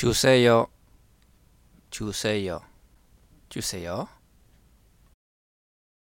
주세요. 주세요. 주세요.